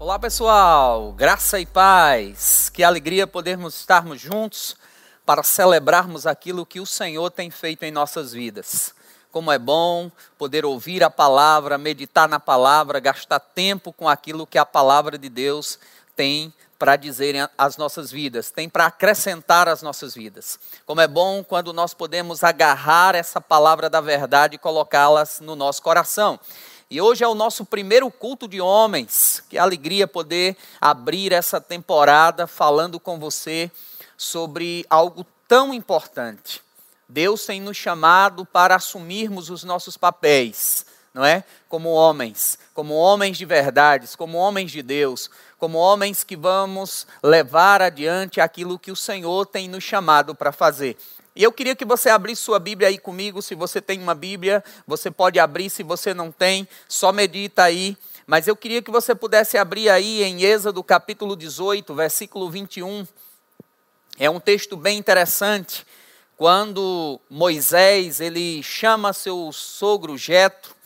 Olá pessoal, graça e paz, que alegria podermos estarmos juntos para celebrarmos aquilo que o Senhor tem feito em nossas vidas. Como é bom poder ouvir a palavra, meditar na palavra, gastar tempo com aquilo que a palavra de Deus tem para dizer às nossas vidas, tem para acrescentar às nossas vidas. Como é bom quando nós podemos agarrar essa palavra da verdade e colocá-las no nosso coração. E hoje é o nosso primeiro culto de homens. Que alegria poder abrir essa temporada falando com você sobre algo tão importante. Deus tem nos chamado para assumirmos os nossos papéis, não é? Como homens, como homens de verdades, como homens de Deus, como homens que vamos levar adiante aquilo que o Senhor tem nos chamado para fazer. E eu queria que você abrisse sua Bíblia aí comigo. Se você tem uma Bíblia, você pode abrir. Se você não tem, só medita aí. Mas eu queria que você pudesse abrir aí em Êxodo capítulo 18, versículo 21. É um texto bem interessante. Quando Moisés ele chama seu sogro Jetro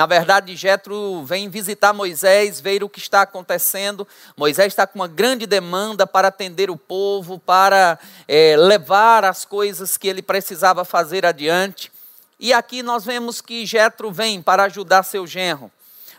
na verdade, Jetro vem visitar Moisés, ver o que está acontecendo. Moisés está com uma grande demanda para atender o povo, para é, levar as coisas que ele precisava fazer adiante. E aqui nós vemos que Jetro vem para ajudar seu genro.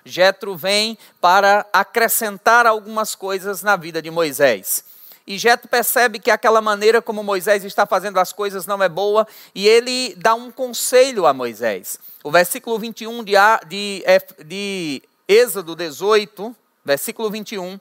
Jetro vem para acrescentar algumas coisas na vida de Moisés. E Jetro percebe que aquela maneira como Moisés está fazendo as coisas não é boa, e ele dá um conselho a Moisés. O versículo 21 de, de, de Êxodo 18, versículo 21,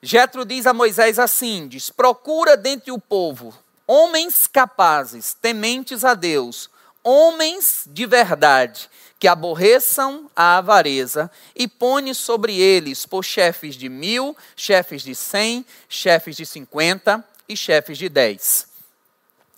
Jetro diz a Moisés assim: diz, procura dentre o povo homens capazes, tementes a Deus, homens de verdade, que aborreçam a avareza, e põe sobre eles por chefes de mil, chefes de cem, chefes de cinquenta e chefes de dez.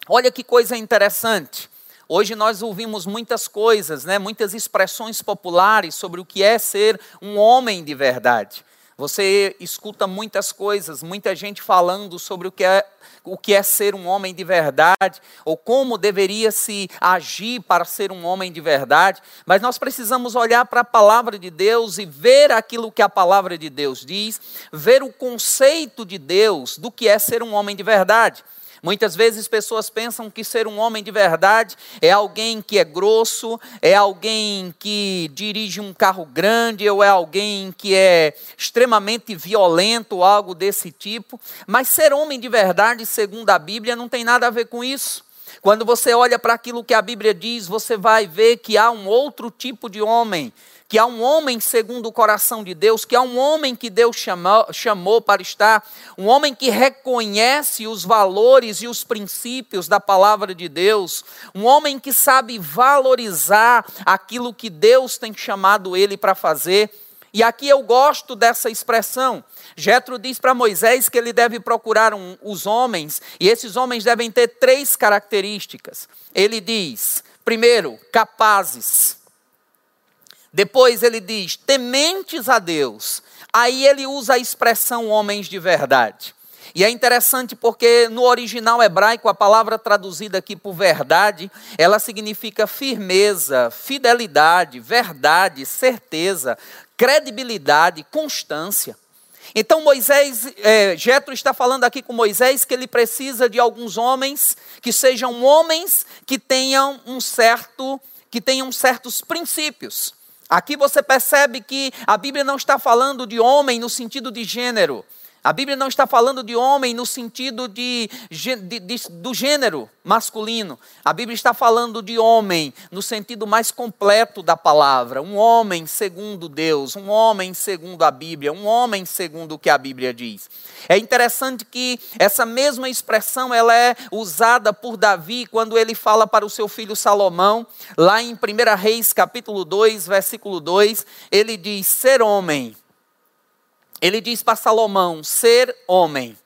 Olha que coisa interessante. Hoje nós ouvimos muitas coisas, né, muitas expressões populares sobre o que é ser um homem de verdade. Você escuta muitas coisas, muita gente falando sobre o que é o que é ser um homem de verdade, ou como deveria se agir para ser um homem de verdade, mas nós precisamos olhar para a palavra de Deus e ver aquilo que a palavra de Deus diz, ver o conceito de Deus do que é ser um homem de verdade. Muitas vezes pessoas pensam que ser um homem de verdade é alguém que é grosso, é alguém que dirige um carro grande, ou é alguém que é extremamente violento, algo desse tipo. Mas ser homem de verdade, segundo a Bíblia, não tem nada a ver com isso. Quando você olha para aquilo que a Bíblia diz, você vai ver que há um outro tipo de homem que há um homem segundo o coração de Deus, que há um homem que Deus chamou, chamou para estar, um homem que reconhece os valores e os princípios da palavra de Deus, um homem que sabe valorizar aquilo que Deus tem chamado ele para fazer. E aqui eu gosto dessa expressão. Jetro diz para Moisés que ele deve procurar um, os homens, e esses homens devem ter três características. Ele diz: primeiro, capazes. Depois ele diz: tementes a Deus. Aí ele usa a expressão homens de verdade. E é interessante porque no original hebraico, a palavra traduzida aqui por verdade, ela significa firmeza, fidelidade, verdade, certeza, credibilidade, constância. Então Moisés, é, Jetro está falando aqui com Moisés que ele precisa de alguns homens que sejam homens que tenham um certo, que tenham certos princípios. Aqui você percebe que a Bíblia não está falando de homem no sentido de gênero. A Bíblia não está falando de homem no sentido de, de, de, do gênero masculino. A Bíblia está falando de homem no sentido mais completo da palavra. Um homem segundo Deus, um homem segundo a Bíblia, um homem segundo o que a Bíblia diz. É interessante que essa mesma expressão ela é usada por Davi quando ele fala para o seu filho Salomão, lá em 1 Reis capítulo 2, versículo 2, ele diz: ser homem ele diz para Salomão: ser homem.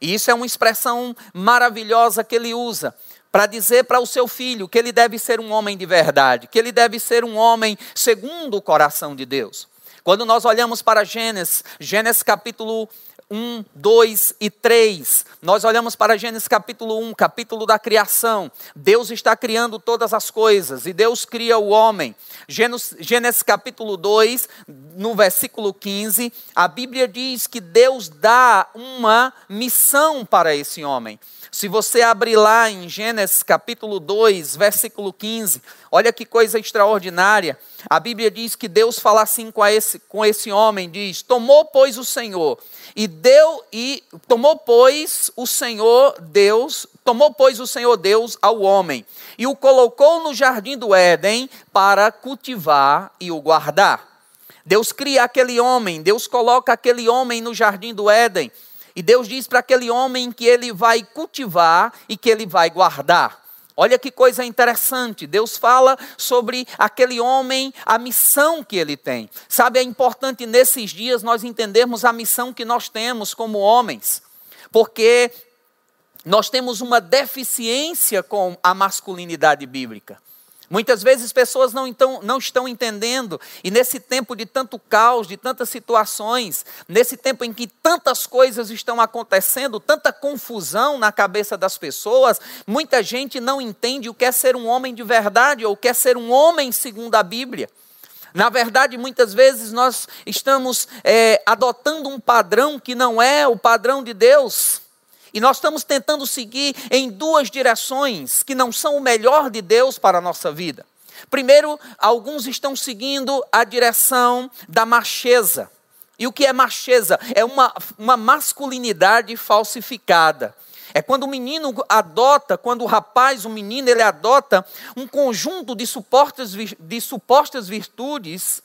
E isso é uma expressão maravilhosa que ele usa para dizer para o seu filho que ele deve ser um homem de verdade, que ele deve ser um homem segundo o coração de Deus. Quando nós olhamos para Gênesis, Gênesis capítulo 1, 2 e 3. Nós olhamos para Gênesis capítulo 1, capítulo da criação. Deus está criando todas as coisas e Deus cria o homem. Gênesis, Gênesis capítulo 2, no versículo 15, a Bíblia diz que Deus dá uma missão para esse homem. Se você abrir lá em Gênesis capítulo 2, versículo 15, olha que coisa extraordinária. A Bíblia diz que Deus fala assim com esse, com esse homem, diz: "Tomou pois o Senhor e deu e tomou pois o Senhor Deus, tomou pois o Senhor Deus ao homem e o colocou no jardim do Éden para cultivar e o guardar." Deus cria aquele homem, Deus coloca aquele homem no jardim do Éden e Deus diz para aquele homem que ele vai cultivar e que ele vai guardar. Olha que coisa interessante. Deus fala sobre aquele homem, a missão que ele tem. Sabe, é importante nesses dias nós entendermos a missão que nós temos como homens. Porque nós temos uma deficiência com a masculinidade bíblica. Muitas vezes pessoas não, então, não estão entendendo, e nesse tempo de tanto caos, de tantas situações, nesse tempo em que tantas coisas estão acontecendo, tanta confusão na cabeça das pessoas, muita gente não entende o que é ser um homem de verdade ou o que é ser um homem segundo a Bíblia. Na verdade, muitas vezes nós estamos é, adotando um padrão que não é o padrão de Deus. E nós estamos tentando seguir em duas direções que não são o melhor de Deus para a nossa vida. Primeiro, alguns estão seguindo a direção da macheza. E o que é macheza? É uma, uma masculinidade falsificada. É quando o menino adota, quando o rapaz, o menino, ele adota um conjunto de supostas, de supostas virtudes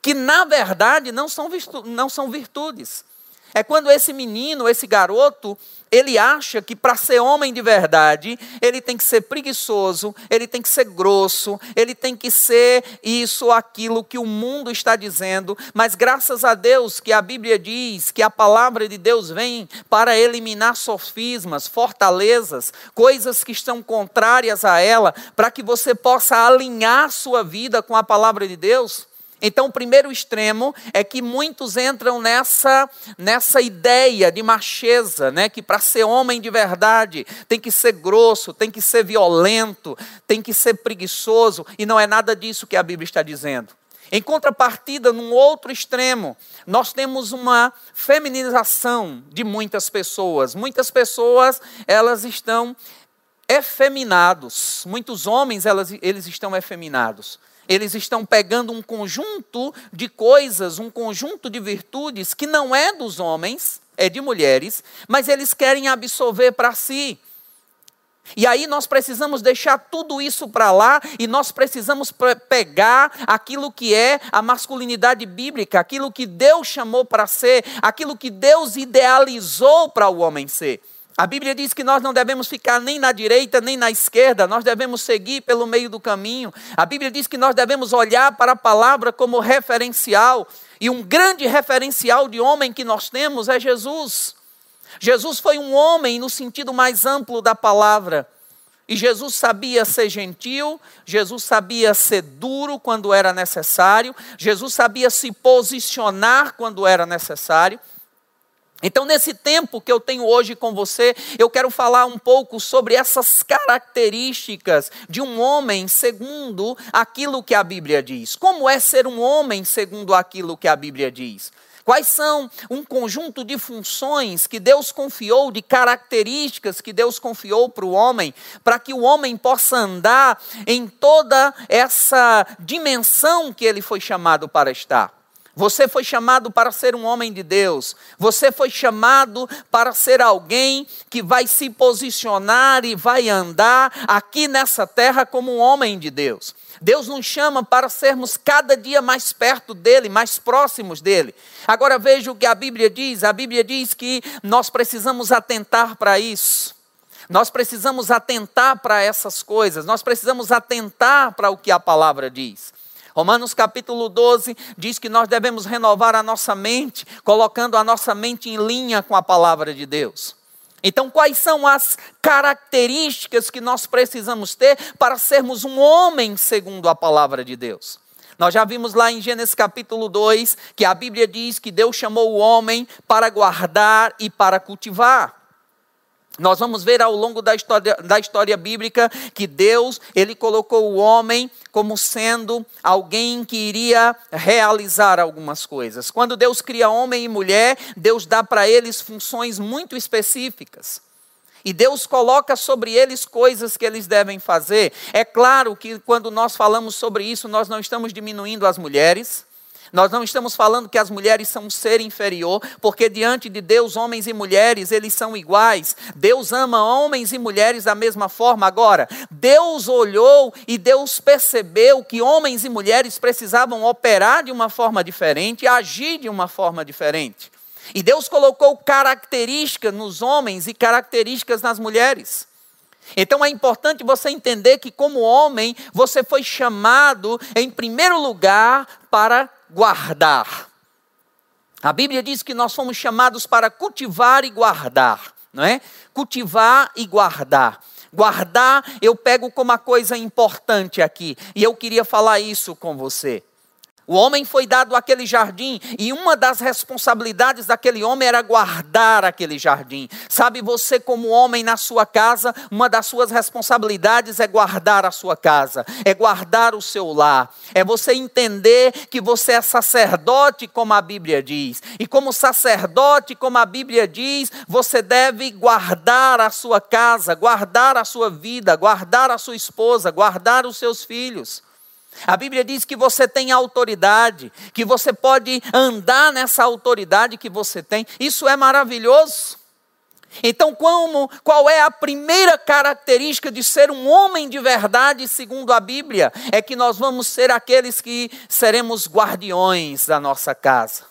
que, na verdade, não são, virtu, não são virtudes. É quando esse menino, esse garoto, ele acha que para ser homem de verdade, ele tem que ser preguiçoso, ele tem que ser grosso, ele tem que ser isso ou aquilo que o mundo está dizendo, mas graças a Deus que a Bíblia diz que a palavra de Deus vem para eliminar sofismas, fortalezas, coisas que estão contrárias a ela, para que você possa alinhar sua vida com a palavra de Deus. Então, o primeiro extremo é que muitos entram nessa, nessa ideia de macheza, né? que para ser homem de verdade tem que ser grosso, tem que ser violento, tem que ser preguiçoso, e não é nada disso que a Bíblia está dizendo. Em contrapartida, num outro extremo, nós temos uma feminização de muitas pessoas. Muitas pessoas, elas estão efeminados. Muitos homens, elas, eles estão efeminados. Eles estão pegando um conjunto de coisas, um conjunto de virtudes que não é dos homens, é de mulheres, mas eles querem absorver para si. E aí nós precisamos deixar tudo isso para lá e nós precisamos pegar aquilo que é a masculinidade bíblica, aquilo que Deus chamou para ser, aquilo que Deus idealizou para o homem ser. A Bíblia diz que nós não devemos ficar nem na direita nem na esquerda, nós devemos seguir pelo meio do caminho. A Bíblia diz que nós devemos olhar para a palavra como referencial, e um grande referencial de homem que nós temos é Jesus. Jesus foi um homem no sentido mais amplo da palavra. E Jesus sabia ser gentil, Jesus sabia ser duro quando era necessário, Jesus sabia se posicionar quando era necessário. Então, nesse tempo que eu tenho hoje com você, eu quero falar um pouco sobre essas características de um homem segundo aquilo que a Bíblia diz. Como é ser um homem segundo aquilo que a Bíblia diz? Quais são um conjunto de funções que Deus confiou, de características que Deus confiou para o homem, para que o homem possa andar em toda essa dimensão que ele foi chamado para estar? Você foi chamado para ser um homem de Deus. Você foi chamado para ser alguém que vai se posicionar e vai andar aqui nessa terra como um homem de Deus. Deus nos chama para sermos cada dia mais perto dele, mais próximos dele. Agora veja o que a Bíblia diz: a Bíblia diz que nós precisamos atentar para isso. Nós precisamos atentar para essas coisas, nós precisamos atentar para o que a palavra diz. Romanos capítulo 12 diz que nós devemos renovar a nossa mente, colocando a nossa mente em linha com a palavra de Deus. Então, quais são as características que nós precisamos ter para sermos um homem segundo a palavra de Deus? Nós já vimos lá em Gênesis capítulo 2 que a Bíblia diz que Deus chamou o homem para guardar e para cultivar. Nós vamos ver ao longo da história, da história bíblica que Deus, ele colocou o homem como sendo alguém que iria realizar algumas coisas. Quando Deus cria homem e mulher, Deus dá para eles funções muito específicas. E Deus coloca sobre eles coisas que eles devem fazer. É claro que quando nós falamos sobre isso, nós não estamos diminuindo as mulheres, nós não estamos falando que as mulheres são um ser inferior, porque diante de Deus, homens e mulheres, eles são iguais. Deus ama homens e mulheres da mesma forma. Agora, Deus olhou e Deus percebeu que homens e mulheres precisavam operar de uma forma diferente, agir de uma forma diferente. E Deus colocou características nos homens e características nas mulheres. Então é importante você entender que, como homem, você foi chamado, em primeiro lugar, para guardar. A Bíblia diz que nós fomos chamados para cultivar e guardar, não é? Cultivar e guardar. Guardar, eu pego como uma coisa importante aqui, e eu queria falar isso com você. O homem foi dado aquele jardim e uma das responsabilidades daquele homem era guardar aquele jardim. Sabe, você, como homem na sua casa, uma das suas responsabilidades é guardar a sua casa, é guardar o seu lar, é você entender que você é sacerdote, como a Bíblia diz. E como sacerdote, como a Bíblia diz, você deve guardar a sua casa, guardar a sua vida, guardar a sua esposa, guardar os seus filhos. A Bíblia diz que você tem autoridade, que você pode andar nessa autoridade que você tem. Isso é maravilhoso. Então, como, qual é a primeira característica de ser um homem de verdade, segundo a Bíblia? É que nós vamos ser aqueles que seremos guardiões da nossa casa,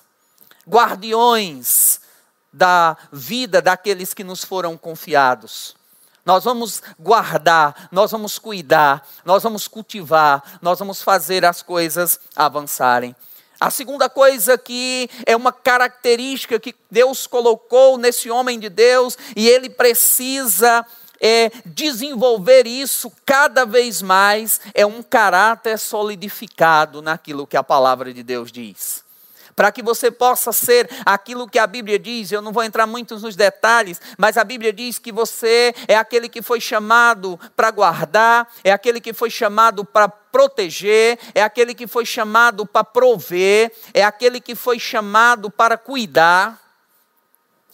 guardiões da vida daqueles que nos foram confiados. Nós vamos guardar, nós vamos cuidar, nós vamos cultivar, nós vamos fazer as coisas avançarem. A segunda coisa que é uma característica que Deus colocou nesse homem de Deus e ele precisa é, desenvolver isso cada vez mais é um caráter solidificado naquilo que a palavra de Deus diz para que você possa ser aquilo que a Bíblia diz. Eu não vou entrar muito nos detalhes, mas a Bíblia diz que você é aquele que foi chamado para guardar, é aquele que foi chamado para proteger, é aquele que foi chamado para prover, é aquele que foi chamado para cuidar.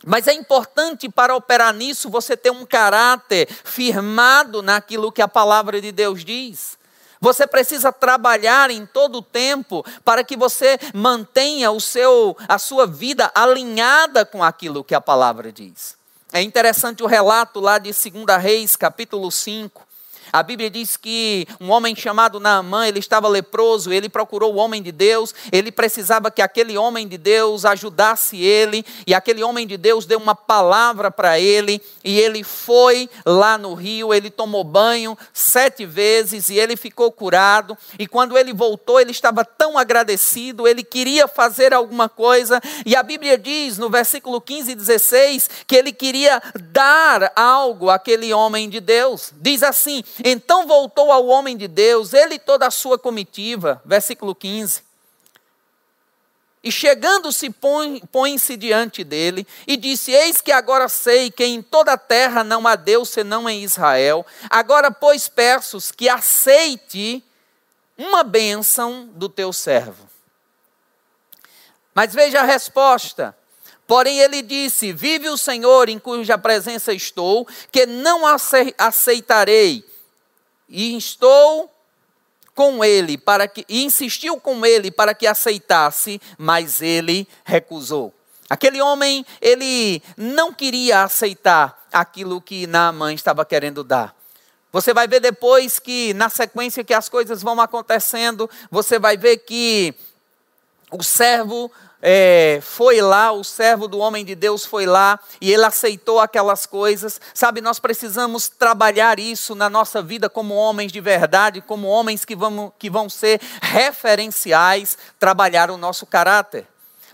Mas é importante para operar nisso você ter um caráter firmado naquilo que a palavra de Deus diz. Você precisa trabalhar em todo o tempo para que você mantenha o seu, a sua vida alinhada com aquilo que a palavra diz. É interessante o relato lá de 2 Reis, capítulo 5, a Bíblia diz que um homem chamado Naamã, ele estava leproso, ele procurou o homem de Deus, ele precisava que aquele homem de Deus ajudasse ele, e aquele homem de Deus deu uma palavra para ele, e ele foi lá no rio, ele tomou banho sete vezes e ele ficou curado, e quando ele voltou, ele estava tão agradecido, ele queria fazer alguma coisa, e a Bíblia diz no versículo 15 e 16 que ele queria dar algo àquele homem de Deus. Diz assim: então voltou ao homem de Deus, ele e toda a sua comitiva, versículo 15. E chegando-se, põe-se diante dele e disse: Eis que agora sei que em toda a terra não há Deus senão em Israel. Agora, pois, peço que aceite uma bênção do teu servo. Mas veja a resposta. Porém, ele disse: Vive o Senhor em cuja presença estou, que não aceitarei e estou com ele para que e insistiu com ele para que aceitasse, mas ele recusou. Aquele homem, ele não queria aceitar aquilo que Naamã estava querendo dar. Você vai ver depois que, na sequência que as coisas vão acontecendo, você vai ver que o servo é, foi lá, o servo do homem de Deus foi lá e ele aceitou aquelas coisas. Sabe, nós precisamos trabalhar isso na nossa vida como homens de verdade, como homens que vão, que vão ser referenciais, trabalhar o nosso caráter.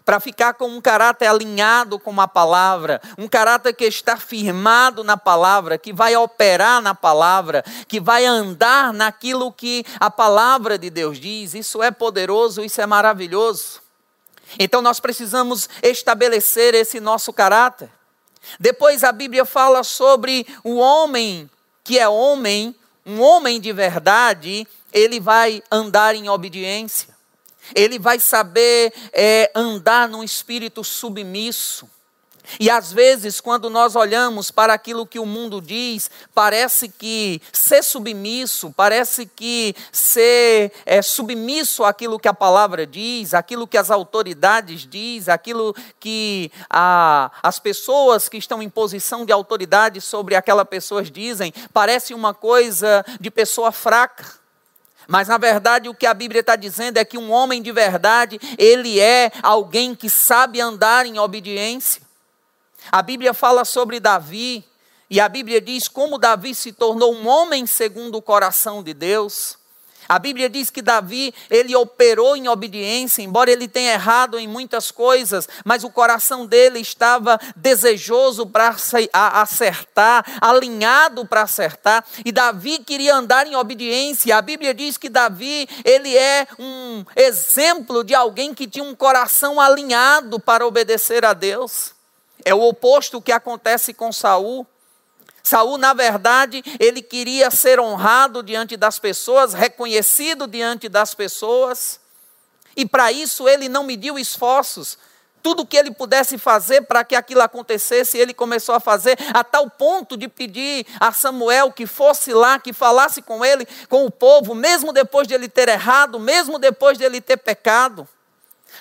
para ficar com um caráter alinhado com a palavra, um caráter que está firmado na palavra, que vai operar na palavra, que vai andar naquilo que a palavra de Deus diz. Isso é poderoso, isso é maravilhoso. Então nós precisamos estabelecer esse nosso caráter. Depois a Bíblia fala sobre o homem que é homem, um homem de verdade, ele vai andar em obediência ele vai saber é, andar num espírito submisso. E às vezes, quando nós olhamos para aquilo que o mundo diz, parece que ser submisso, parece que ser é, submisso àquilo que a palavra diz, aquilo que as autoridades diz, aquilo que a, as pessoas que estão em posição de autoridade sobre aquela pessoa dizem, parece uma coisa de pessoa fraca. Mas na verdade o que a Bíblia está dizendo é que um homem de verdade, ele é alguém que sabe andar em obediência. A Bíblia fala sobre Davi, e a Bíblia diz como Davi se tornou um homem segundo o coração de Deus. A Bíblia diz que Davi, ele operou em obediência, embora ele tenha errado em muitas coisas, mas o coração dele estava desejoso para acertar, alinhado para acertar, e Davi queria andar em obediência. A Bíblia diz que Davi, ele é um exemplo de alguém que tinha um coração alinhado para obedecer a Deus. É o oposto que acontece com Saul. Saul, na verdade, ele queria ser honrado diante das pessoas, reconhecido diante das pessoas, e para isso ele não mediu esforços. Tudo que ele pudesse fazer para que aquilo acontecesse, ele começou a fazer, a tal ponto de pedir a Samuel que fosse lá, que falasse com ele, com o povo, mesmo depois de ele ter errado, mesmo depois de ele ter pecado.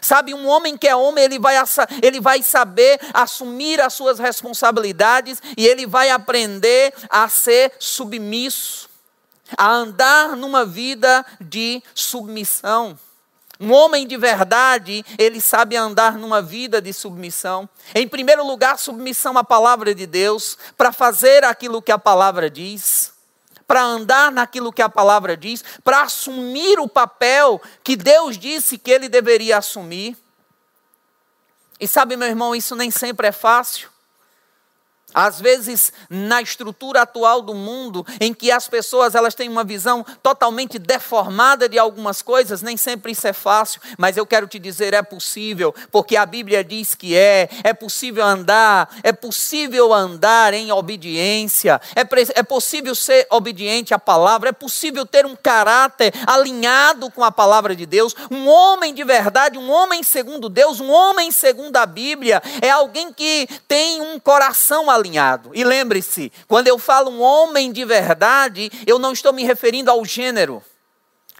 Sabe, um homem que é homem, ele vai, ele vai saber assumir as suas responsabilidades e ele vai aprender a ser submisso, a andar numa vida de submissão. Um homem de verdade, ele sabe andar numa vida de submissão. Em primeiro lugar, submissão à palavra de Deus, para fazer aquilo que a palavra diz para andar naquilo que a palavra diz, para assumir o papel que Deus disse que ele deveria assumir. E sabe, meu irmão, isso nem sempre é fácil. Às vezes, na estrutura atual do mundo, em que as pessoas elas têm uma visão totalmente deformada de algumas coisas, nem sempre isso é fácil, mas eu quero te dizer, é possível, porque a Bíblia diz que é, é possível andar, é possível andar em obediência, é, é possível ser obediente à palavra, é possível ter um caráter alinhado com a palavra de Deus, um homem de verdade, um homem segundo Deus, um homem segundo a Bíblia, é alguém que tem um coração alinhado alinhado. E lembre-se, quando eu falo um homem de verdade, eu não estou me referindo ao gênero.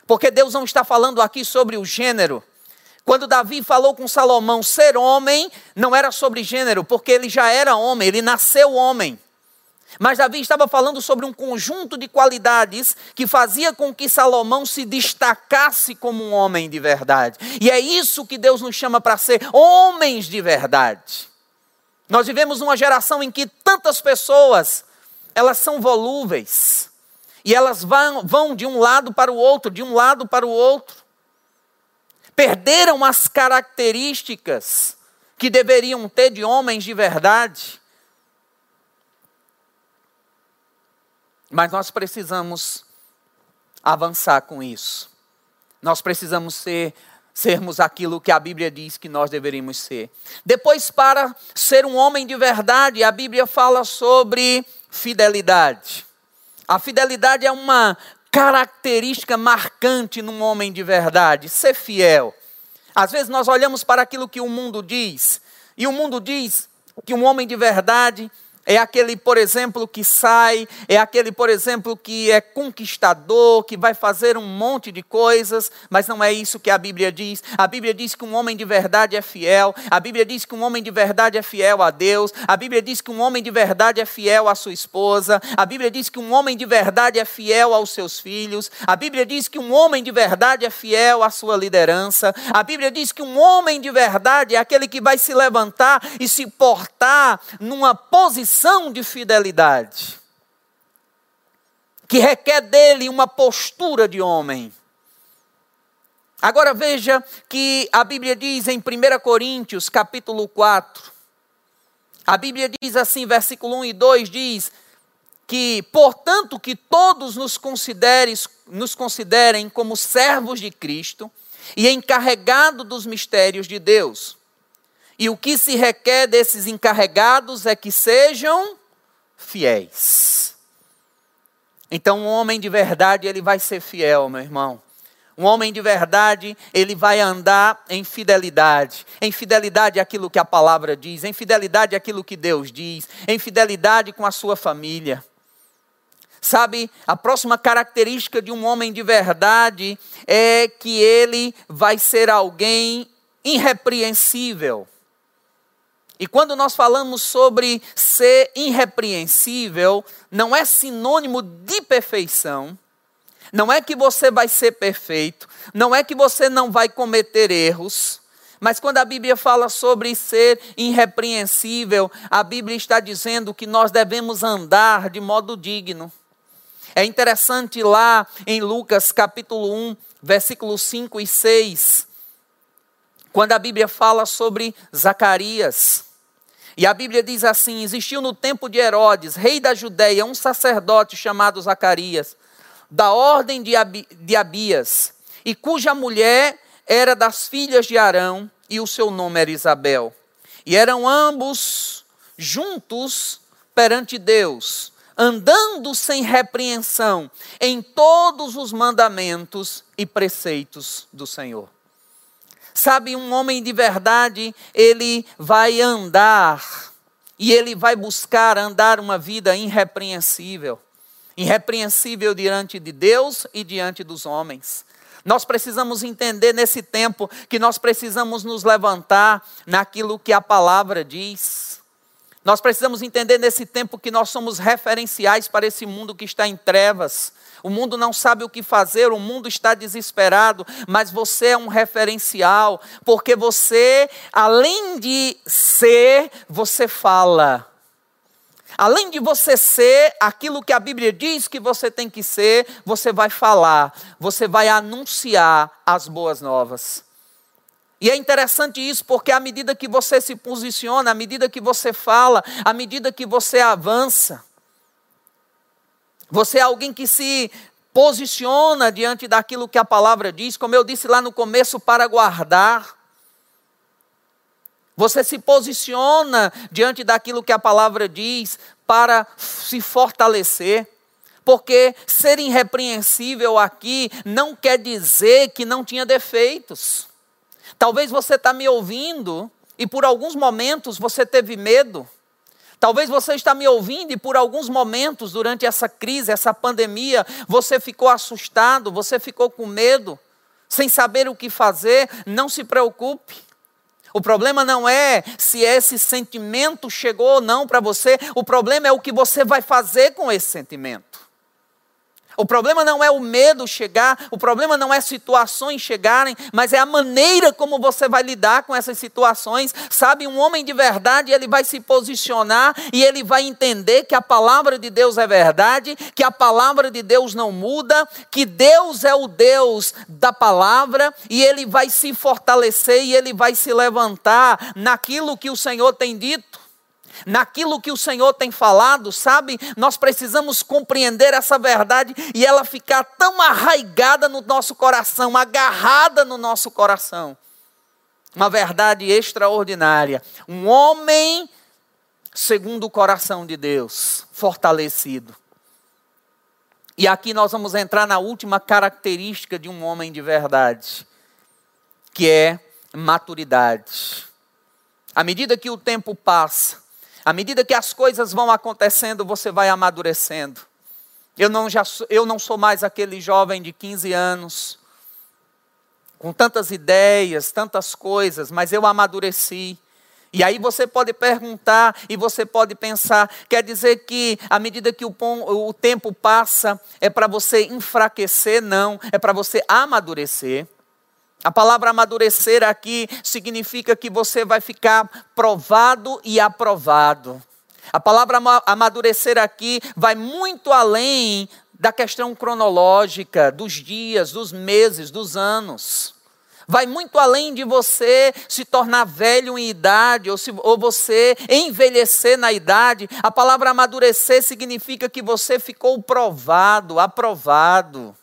Porque Deus não está falando aqui sobre o gênero. Quando Davi falou com Salomão ser homem, não era sobre gênero, porque ele já era homem, ele nasceu homem. Mas Davi estava falando sobre um conjunto de qualidades que fazia com que Salomão se destacasse como um homem de verdade. E é isso que Deus nos chama para ser homens de verdade. Nós vivemos uma geração em que tantas pessoas, elas são volúveis. E elas vão, vão de um lado para o outro, de um lado para o outro. Perderam as características que deveriam ter de homens de verdade. Mas nós precisamos avançar com isso. Nós precisamos ser sermos aquilo que a Bíblia diz que nós deveríamos ser. Depois, para ser um homem de verdade, a Bíblia fala sobre fidelidade. A fidelidade é uma característica marcante num homem de verdade, ser fiel. Às vezes nós olhamos para aquilo que o mundo diz, e o mundo diz que um homem de verdade é aquele, por exemplo, que sai, é aquele, por exemplo, que é conquistador, que vai fazer um monte de coisas, mas não é isso que a Bíblia diz. A Bíblia diz que um homem de verdade é fiel, a Bíblia diz que um homem de verdade é fiel a Deus, a Bíblia diz que um homem de verdade é fiel à sua esposa, a Bíblia diz que um homem de verdade é fiel aos seus filhos, a Bíblia diz que um homem de verdade é fiel à sua liderança, a Bíblia diz que um homem de verdade é aquele que vai se levantar e se portar numa posição de fidelidade, que requer dele uma postura de homem. Agora veja que a Bíblia diz em 1 Coríntios, capítulo 4, a Bíblia diz assim, versículo 1 e 2 diz que, portanto, que todos nos, nos considerem como servos de Cristo e encarregados dos mistérios de Deus. E o que se requer desses encarregados é que sejam fiéis. Então, um homem de verdade, ele vai ser fiel, meu irmão. Um homem de verdade, ele vai andar em fidelidade. Em fidelidade àquilo que a palavra diz, em fidelidade àquilo que Deus diz, em fidelidade com a sua família. Sabe, a próxima característica de um homem de verdade é que ele vai ser alguém irrepreensível. E quando nós falamos sobre ser irrepreensível, não é sinônimo de perfeição. Não é que você vai ser perfeito, não é que você não vai cometer erros, mas quando a Bíblia fala sobre ser irrepreensível, a Bíblia está dizendo que nós devemos andar de modo digno. É interessante lá em Lucas capítulo 1, versículos 5 e 6, quando a Bíblia fala sobre Zacarias. E a Bíblia diz assim: existiu no tempo de Herodes, rei da Judéia, um sacerdote chamado Zacarias, da ordem de, Abi, de Abias, e cuja mulher era das filhas de Arão, e o seu nome era Isabel. E eram ambos juntos perante Deus, andando sem repreensão em todos os mandamentos e preceitos do Senhor. Sabe, um homem de verdade, ele vai andar e ele vai buscar andar uma vida irrepreensível irrepreensível diante de Deus e diante dos homens. Nós precisamos entender nesse tempo que nós precisamos nos levantar naquilo que a palavra diz. Nós precisamos entender nesse tempo que nós somos referenciais para esse mundo que está em trevas. O mundo não sabe o que fazer, o mundo está desesperado, mas você é um referencial, porque você, além de ser, você fala. Além de você ser aquilo que a Bíblia diz que você tem que ser, você vai falar, você vai anunciar as boas novas. E é interessante isso, porque à medida que você se posiciona, à medida que você fala, à medida que você avança, você é alguém que se posiciona diante daquilo que a palavra diz, como eu disse lá no começo, para guardar. Você se posiciona diante daquilo que a palavra diz para se fortalecer. Porque ser irrepreensível aqui não quer dizer que não tinha defeitos. Talvez você está me ouvindo e por alguns momentos você teve medo. Talvez você está me ouvindo e por alguns momentos durante essa crise, essa pandemia, você ficou assustado, você ficou com medo, sem saber o que fazer. Não se preocupe. O problema não é se esse sentimento chegou ou não para você, o problema é o que você vai fazer com esse sentimento. O problema não é o medo chegar, o problema não é situações chegarem, mas é a maneira como você vai lidar com essas situações. Sabe, um homem de verdade, ele vai se posicionar e ele vai entender que a palavra de Deus é verdade, que a palavra de Deus não muda, que Deus é o Deus da palavra e ele vai se fortalecer e ele vai se levantar naquilo que o Senhor tem dito naquilo que o Senhor tem falado, sabe? Nós precisamos compreender essa verdade e ela ficar tão arraigada no nosso coração, agarrada no nosso coração. Uma verdade extraordinária. Um homem segundo o coração de Deus, fortalecido. E aqui nós vamos entrar na última característica de um homem de verdade, que é maturidade. À medida que o tempo passa, à medida que as coisas vão acontecendo, você vai amadurecendo. Eu não, já, eu não sou mais aquele jovem de 15 anos, com tantas ideias, tantas coisas, mas eu amadureci. E aí você pode perguntar e você pode pensar, quer dizer que à medida que o, o tempo passa, é para você enfraquecer? Não, é para você amadurecer. A palavra amadurecer aqui significa que você vai ficar provado e aprovado. A palavra amadurecer aqui vai muito além da questão cronológica, dos dias, dos meses, dos anos. vai muito além de você se tornar velho em idade ou, se, ou você envelhecer na idade. A palavra amadurecer significa que você ficou provado, aprovado.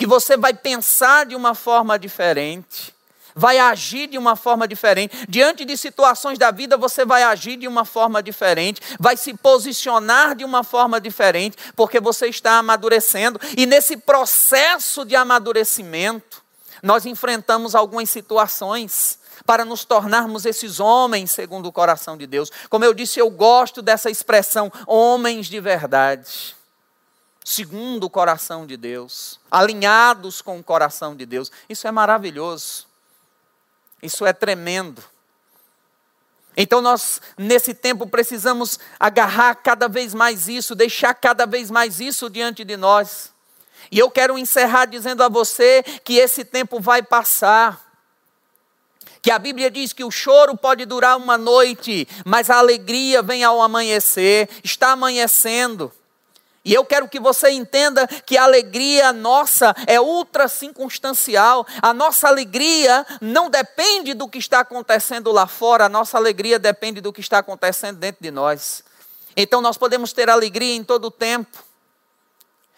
Que você vai pensar de uma forma diferente vai agir de uma forma diferente. Diante de situações da vida, você vai agir de uma forma diferente, vai se posicionar de uma forma diferente, porque você está amadurecendo. E nesse processo de amadurecimento, nós enfrentamos algumas situações para nos tornarmos esses homens segundo o coração de Deus. Como eu disse, eu gosto dessa expressão, homens de verdade. Segundo o coração de Deus, alinhados com o coração de Deus. Isso é maravilhoso. Isso é tremendo. Então nós, nesse tempo, precisamos agarrar cada vez mais isso, deixar cada vez mais isso diante de nós. E eu quero encerrar dizendo a você que esse tempo vai passar. Que a Bíblia diz que o choro pode durar uma noite, mas a alegria vem ao amanhecer. Está amanhecendo. E eu quero que você entenda que a alegria nossa é ultra circunstancial. A nossa alegria não depende do que está acontecendo lá fora, a nossa alegria depende do que está acontecendo dentro de nós. Então nós podemos ter alegria em todo o tempo.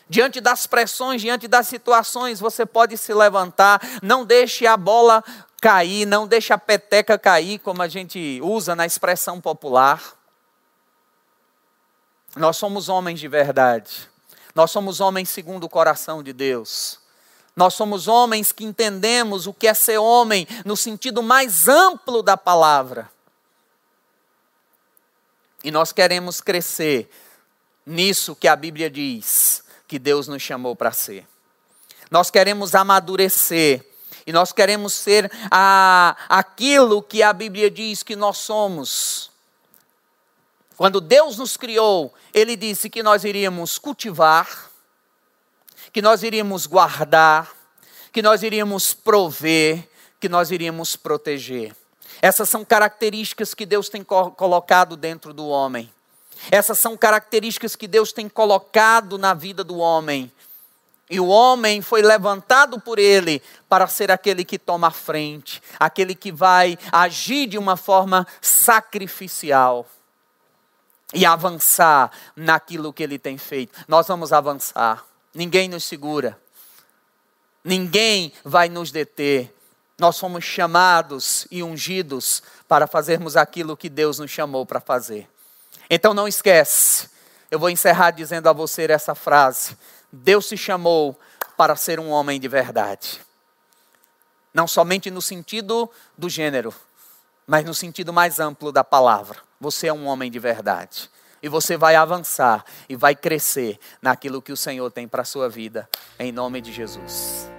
Diante das pressões, diante das situações, você pode se levantar, não deixe a bola cair, não deixe a peteca cair, como a gente usa na expressão popular. Nós somos homens de verdade. Nós somos homens segundo o coração de Deus. Nós somos homens que entendemos o que é ser homem no sentido mais amplo da palavra. E nós queremos crescer nisso que a Bíblia diz que Deus nos chamou para ser. Nós queremos amadurecer e nós queremos ser a, aquilo que a Bíblia diz que nós somos. Quando Deus nos criou, Ele disse que nós iríamos cultivar, que nós iríamos guardar, que nós iríamos prover, que nós iríamos proteger. Essas são características que Deus tem colocado dentro do homem. Essas são características que Deus tem colocado na vida do homem. E o homem foi levantado por ele para ser aquele que toma a frente, aquele que vai agir de uma forma sacrificial e avançar naquilo que ele tem feito. Nós vamos avançar. Ninguém nos segura. Ninguém vai nos deter. Nós fomos chamados e ungidos para fazermos aquilo que Deus nos chamou para fazer. Então não esquece. Eu vou encerrar dizendo a você essa frase. Deus se chamou para ser um homem de verdade. Não somente no sentido do gênero, mas no sentido mais amplo da palavra. Você é um homem de verdade. E você vai avançar e vai crescer naquilo que o Senhor tem para a sua vida, em nome de Jesus.